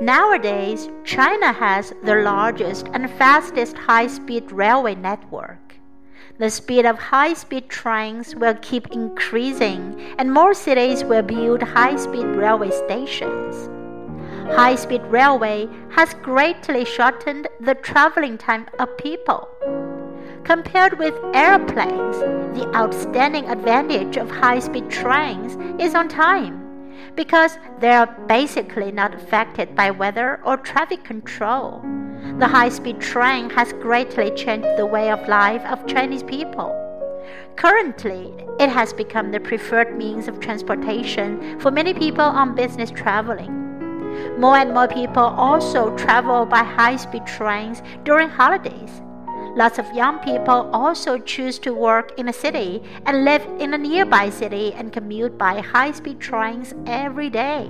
Nowadays, China has the largest and fastest high speed railway network. The speed of high speed trains will keep increasing, and more cities will build high speed railway stations. High speed railway has greatly shortened the traveling time of people. Compared with airplanes, the outstanding advantage of high speed trains is on time because they are basically not affected by weather or traffic control. The high speed train has greatly changed the way of life of Chinese people. Currently, it has become the preferred means of transportation for many people on business traveling. More and more people also travel by high speed trains during holidays. Lots of young people also choose to work in a city and live in a nearby city and commute by high speed trains every day.